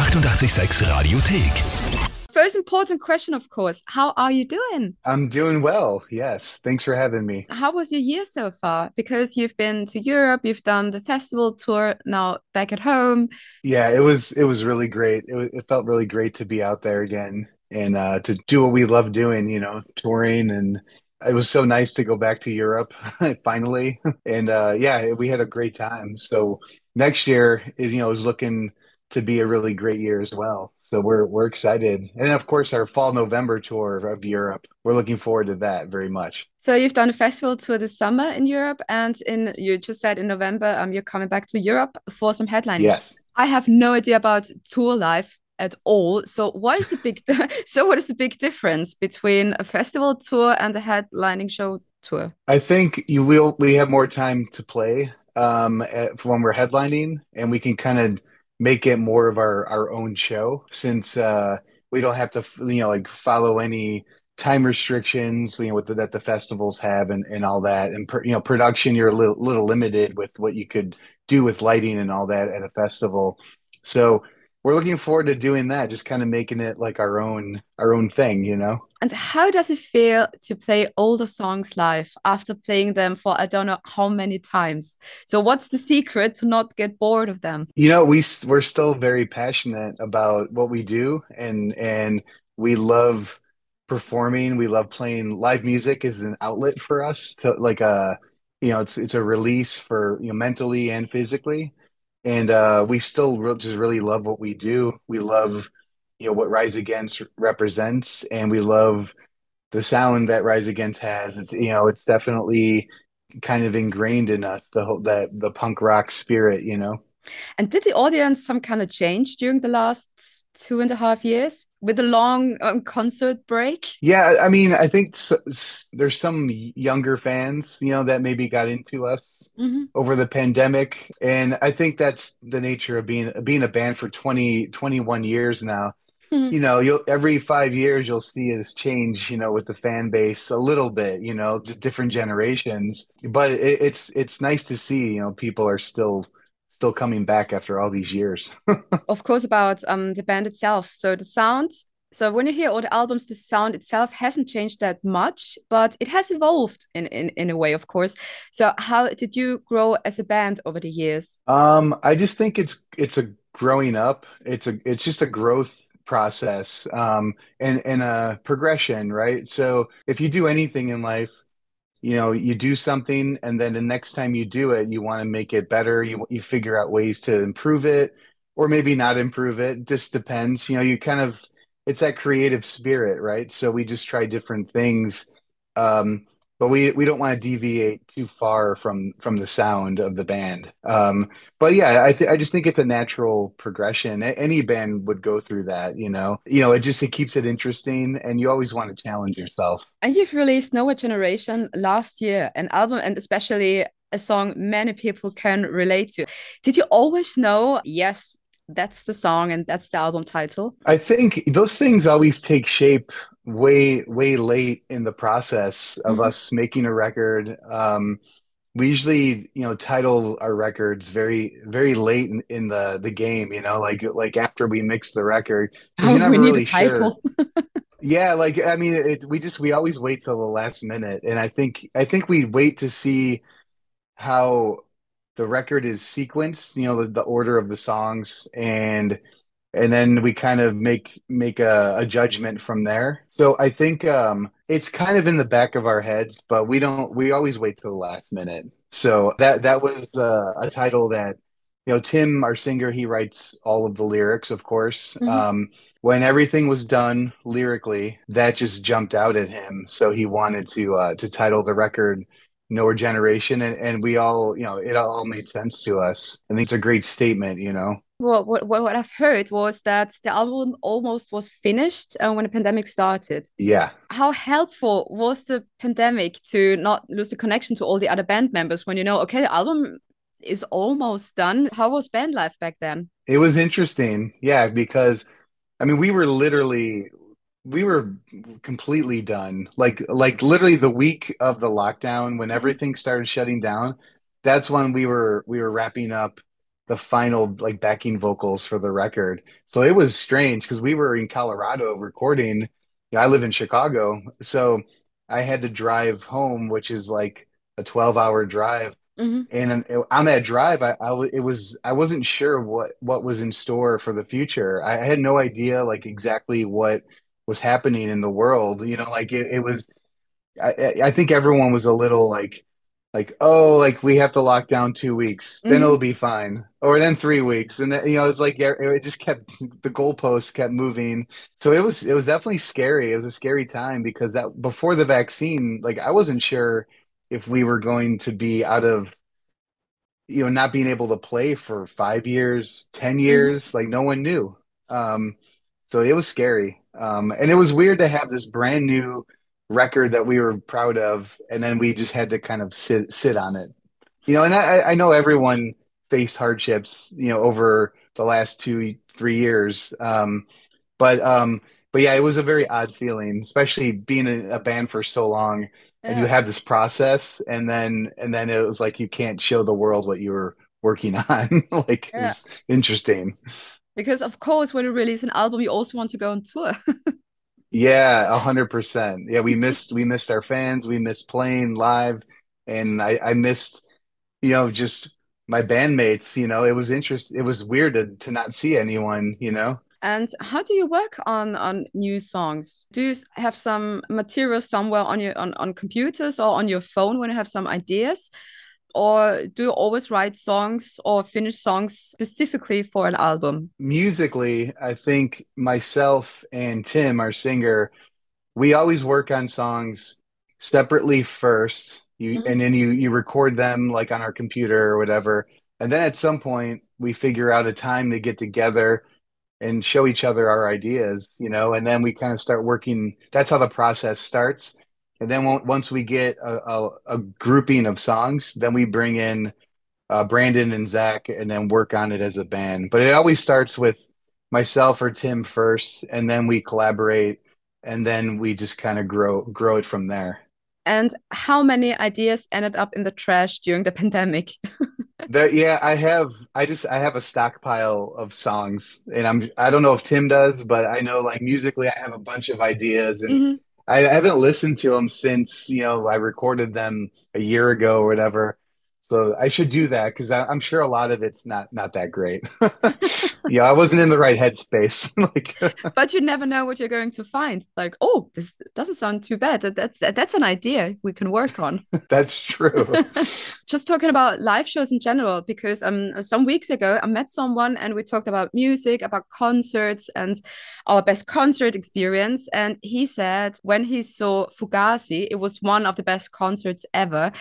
886 Radiothek. First important question, of course. How are you doing? I'm doing well. Yes. Thanks for having me. How was your year so far? Because you've been to Europe, you've done the festival tour, now back at home. Yeah, it was it was really great. It, it felt really great to be out there again and uh, to do what we love doing, you know, touring and it was so nice to go back to Europe finally. And uh, yeah, we had a great time. So next year is, you know, is looking to be a really great year as well. So we're we're excited. And of course our fall November tour of Europe. We're looking forward to that very much. So you've done a festival tour this summer in Europe and in you just said in November um you're coming back to Europe for some headlining. Yes. I have no idea about tour life at all. So what is the big so what is the big difference between a festival tour and a headlining show tour? I think you will we have more time to play um at, when we're headlining and we can kind of make it more of our our own show since uh we don't have to you know like follow any time restrictions you know with the, that the festivals have and, and all that. And per, you know production you're a little, little limited with what you could do with lighting and all that at a festival. So we're looking forward to doing that just kind of making it like our own our own thing you know? And how does it feel to play all the songs live after playing them for i don't know how many times? So what's the secret to not get bored of them? You know we we're still very passionate about what we do and and we love performing. We love playing live music is an outlet for us to like a uh, you know it's it's a release for you know mentally and physically and uh, we still re- just really love what we do. We love, you know, what Rise Against represents, and we love the sound that Rise Against has. It's you know, it's definitely kind of ingrained in us the whole that the punk rock spirit, you know. And did the audience some kind of change during the last two and a half years with the long um, concert break? Yeah, I mean, I think there's some younger fans, you know, that maybe got into us mm-hmm. over the pandemic, and I think that's the nature of being being a band for 20, 21 years now. Mm-hmm. You know, you'll every five years you'll see this change, you know, with the fan base a little bit, you know, just different generations. But it, it's it's nice to see, you know, people are still still coming back after all these years. of course, about um, the band itself. So the sound. So when you hear all the albums, the sound itself hasn't changed that much, but it has evolved in, in, in a way, of course. So how did you grow as a band over the years? Um, I just think it's it's a growing up. It's a it's just a growth process um, and and a progression, right? So if you do anything in life, you know you do something and then the next time you do it you want to make it better. You you figure out ways to improve it or maybe not improve it. Just depends you know you kind of it's that creative spirit right? So we just try different things. Um but we we don't want to deviate too far from from the sound of the band. Um, but yeah, I th- I just think it's a natural progression. A- any band would go through that, you know. You know, it just it keeps it interesting, and you always want to challenge yourself. And you've released Nowhere Generation last year, an album, and especially a song many people can relate to. Did you always know? Yes, that's the song and that's the album title. I think those things always take shape way way late in the process of mm-hmm. us making a record um we usually you know title our records very very late in, in the the game you know like like after we mix the record oh, you're never really sure yeah like i mean it, we just we always wait till the last minute and i think i think we wait to see how the record is sequenced you know the, the order of the songs and and then we kind of make make a, a, judgment from there. So I think um, it's kind of in the back of our heads, but we don't. We always wait till the last minute. So that that was uh, a title that you know Tim, our singer, he writes all of the lyrics, of course. Mm-hmm. Um, when everything was done lyrically, that just jumped out at him. So he wanted to uh, to title the record Nowhere Generation, and, and we all, you know, it all made sense to us. I think it's a great statement, you know what, what, what I've heard was that the album almost was finished uh, when the pandemic started. Yeah. How helpful was the pandemic to not lose the connection to all the other band members when you know, okay, the album is almost done? How was band life back then? It was interesting. Yeah, because I mean, we were literally we were completely done. Like like literally the week of the lockdown when mm-hmm. everything started shutting down, that's when we were we were wrapping up the final like backing vocals for the record. So it was strange because we were in Colorado recording. You know, I live in Chicago, so I had to drive home, which is like a 12 hour drive. hmm And on that drive, I, I it was I wasn't sure what what was in store for the future. I had no idea like exactly what was happening in the world. You know, like it, it was I, I think everyone was a little like like oh like we have to lock down two weeks then hmm it'll be fine or then three weeks and then you know it's like it just kept the goalposts kept moving so it was it was definitely scary it was a scary time because that before the vaccine like I wasn't sure if we were going to be out of you know, not being able to play for five years, 10 hmm years, like no one knew. Um, so it was scary. Um, and it was weird to have this brand new record that we were proud of, and then we just had to kind of sit sit on it. You know, and I, I know everyone faced hardships, you know, over the last two, three years. Um, but um, but yeah, it was a very odd feeling, especially being a, a band for so long, and you have this process, and then and then it was like you can't show the world what you were working on. Like Yeah. was interesting. Because of course, when you release an album, you also want to go on tour. Yeah, a hundred percent. Yeah, we missed we missed our fans, we missed playing live, and I I missed, you know, just my bandmates, you know, it was interest it was weird to to not see anyone, you know. And how do you work on on new songs? Do you have some material somewhere on your on, on computers or on your phone when you have some ideas? Or do you always write songs or finish songs specifically for an album? Musically, I think myself and Tim, our singer, we always work on songs separately first. You Mhm. and then you you record them like on our computer or whatever. And then at some point we figure out a time to get together and show each other our ideas, you know, and then we kind of start working. That's how the process starts. And then once we get a, a, a grouping of songs, then we bring in uh, Brandon and Zach and then work on it as a band. But it always starts with myself or Tim first, and then we collaborate, and then we just kind of grow grow it from there. And how many ideas ended up in the trash during the pandemic? That yeah, I have I just I have a stockpile of songs and I'm I don't know if Tim does, but I know like musically I have a bunch of ideas and Mhm. I haven't listened to them since, you know, I recorded them a year ago or whatever. So I should do that because I'm sure a lot of it's not not that great. Yeah, I wasn't in the right headspace. Like But you never know what you're going to find. Like, oh, this doesn't sound too bad. That, that's that's an idea we can work on. that's true. Just talking about live shows in general, because um some weeks ago I met someone and we talked about music, about concerts and our best concert experience. And he said when he saw Fugazi, it was one of the best concerts ever.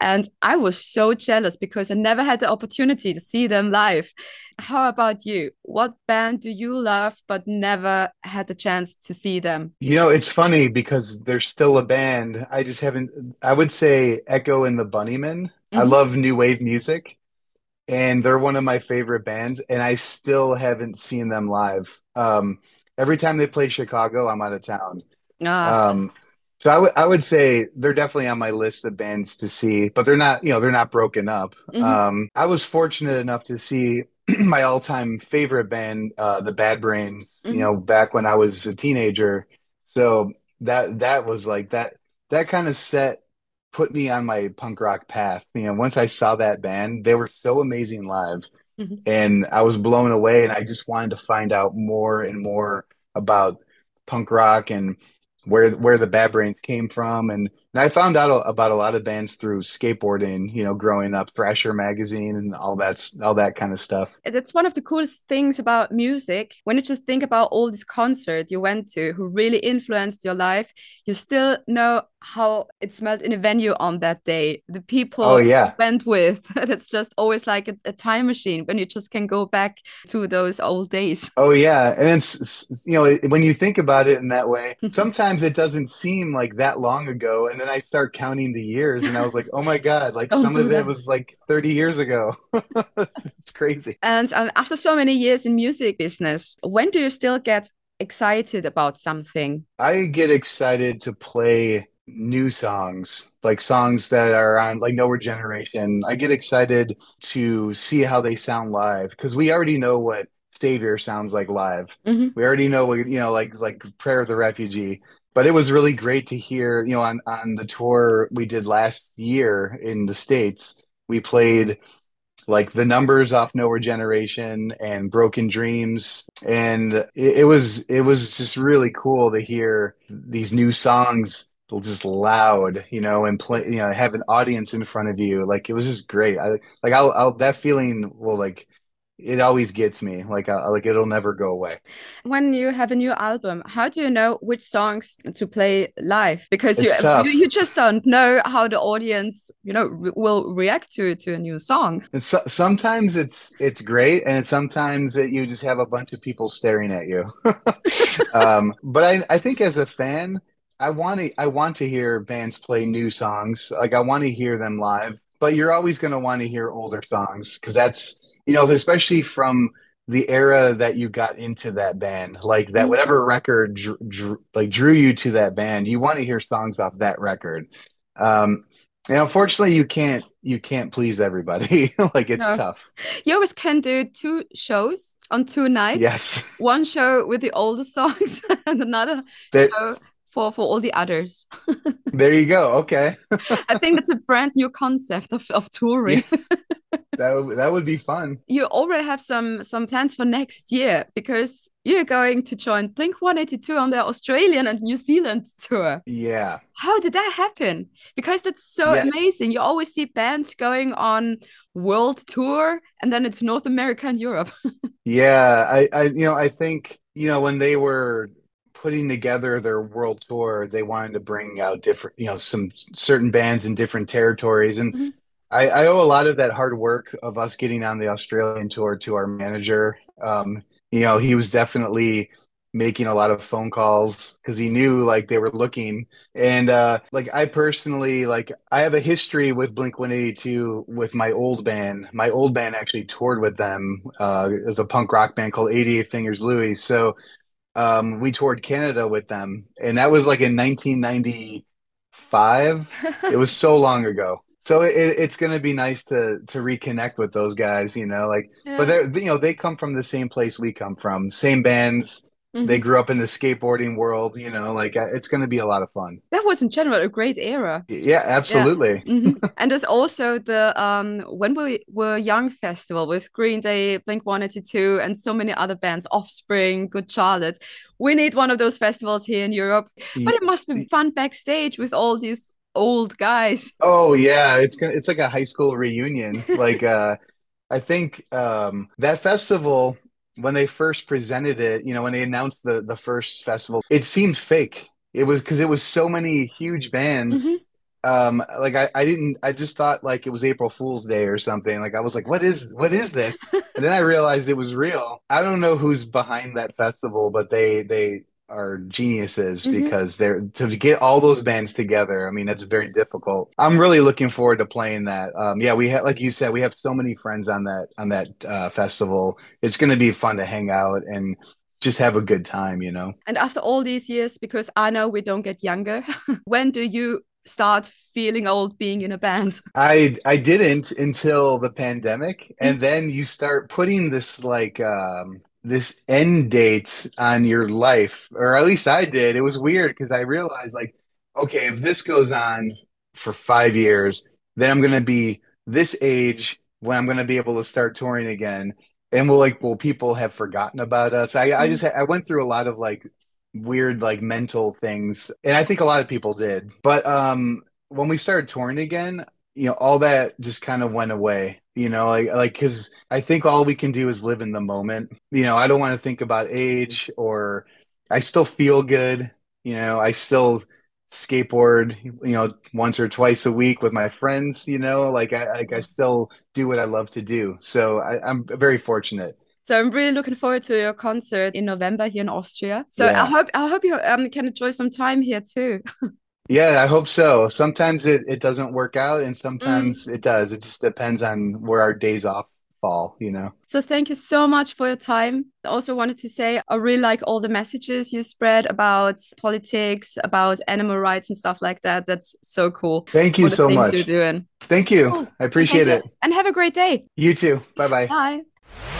And I was so jealous because I never had the opportunity to see them live. How about you? What band do you love but never had the chance to see them? You know, it's funny because there's still a band. I just haven't, I would say Echo and the Bunnymen. I Mhm. love new wave music, and they're one of my favorite bands, and I still haven't seen them live. Um, every time they play Chicago, I'm out of town. Ah, Um, so I would I would say they're definitely on my list of bands to see, but they're not, you know, they're not broken up. mhm, Um, I was fortunate enough to see my all-time favorite band, uh, the Bad Brains, you mhm. know, back when I was a teenager. So that that was like that that kind of set put me on my punk rock path. You know, once I saw that band, they were so amazing live Mhm. and I was blown away and I just wanted to find out more and more about punk rock and where where the Bad Brains came from and, and I found out about a lot of bands through skateboarding, you know, growing up, Thrasher magazine and all that's all that kind of stuff. That's one of the coolest things about music. When you just think about all these concerts you went to who really influenced your life, you still know how it smelled in a venue on that day. The Oh people you yeah. went with. It's just always like a, a time machine when you just can go back to those old days. Oh yeah, and it's you know when you think about it in that way, sometimes it doesn't seem like that long ago, and then I start counting the years, and I was like, oh my God, like some of it was like 30 years ago. It's crazy. And um, after so many years in music business, when do you still get excited about something? I get excited to play new songs, like songs that are on like Nowhere Generation. I get excited to see how they sound live because we already know what Savior sounds like live. hmm We already know what you know, like like Prayer of the Refugee. But it was really great to hear, you know, on on the tour we did last year in the States, we played like the numbers off Nowhere Generation and Broken Dreams, and it, it was it was just really cool to hear these new songs just loud, you know, and play, you know, have an audience in front of you. Like it was just great. I like I'll, I'll that feeling will like it always gets me. Like I, like it'll never go away. When you have a new album, how do you know which songs to play live? Because you you, you just don't know how the audience, you know, re will react to to a new song. And so, sometimes it's it's great, and it's sometimes that you just have a bunch of people staring at you. Um, but I I think as a fan, I want to I want to hear bands play new songs. Like I want to hear them live. But you're always going to want to hear older songs because that's you know especially from the era that you got into that band, like that Mhm. whatever record dr dr like drew you to that band. You want to hear songs off that record. Um, and unfortunately, you can't you can't please everybody. Like it's No. tough. You always can do two shows on two nights. Yes. One show with the older songs and another There, show for for all the others. there you go. Okay. I think that's a brand new concept of, of touring. That would that would be fun. You already have some some plans for next year because you're going to join Blink 182 on their Australian and New Zealand tour. Yeah. How did that happen? Because that's so Yeah. amazing. You always see bands going on world tour and then it's North America and Europe. Yeah. I, I you know, I think, you know, when they were putting together their world tour, they wanted to bring out different, you know, some certain bands in different territories. And Mhm. I, I owe a lot of that hard work of us getting on the Australian tour to our manager. Um, you know, he was definitely making a lot of phone calls because he knew like they were looking. And uh like I personally like I have a history with Blink-182 with my old band. My old band actually toured with them. Uh it was a punk rock band called 88 Fingers Louie. So um we toured Canada with them and that was like in 1995 it was so long ago. So it, it's going to be nice to to reconnect with those guys, you know, like but they're you know they come from the same place we come from, same bands. They Mhm. grew up in the skateboarding world, you know, like uh, it's going to be a lot of fun. That was in general a great era. Yeah, absolutely. Mhm. And there's also the um When We Were Young festival with Green Day, Blink-182, and so many other bands, Offspring, Good Charlotte. We need one of those festivals here in Europe. But it must be fun backstage with all these old guys. Oh yeah, it's gonna it's like a high school reunion. Like uh I think um that festival when they first presented it, you know, when they announced the the first festival, it seemed fake. It was because it was so many huge bands. Mhm. Um like I I didn't I just thought like it was April Fool's Day or something. Like I was like, what is what is this? And then I realized it was real. I don't know who's behind that festival, but they they are geniuses Mhm. because they're to get all those bands together. I mean, that's very difficult. I'm really looking forward to playing that. Um, yeah, we have, like you said, we have so many friends on that on that uh, festival. It's going to be fun to hang out and just have a good time, you know. And after all these years, because I know we don't get younger, when do you start feeling old being in a band? I I didn't until the pandemic, and Mhm. then you start putting this like um this end date on your life, or at least I did. It was weird because I realized like, okay, if this goes on for five years, then I'm gonna be this age when I'm gonna be able to start touring again. And we'll like, will people have forgotten about us? I I Mhm. just I went through a lot of like weird like mental things, and I think a lot of people did. But um when we started touring again, you know, all that just kind of went away. You know, like like because I think all we can do is live in the moment. You know, I don't want to think about age or I still feel good. You know, I still skateboard, you know, once or twice a week with my friends, you know, like I like I still do what I love to do. So I, I'm very fortunate. So I'm really looking forward to your concert in November here in Austria. So I hope I hope you um, can enjoy some time here too. Yeah, I hope so. Sometimes it, it doesn't work out and mm. sometimes it does. It just depends on where our days off fall, you know. So thank you so much for your time. I also wanted to say I really like all the messages you spread about politics, about animal rights and stuff like that. That's so cool. Thank you so much. You're doing. Thank you. Oh, I appreciate it. And have a great day. You too. Bye bye. Bye.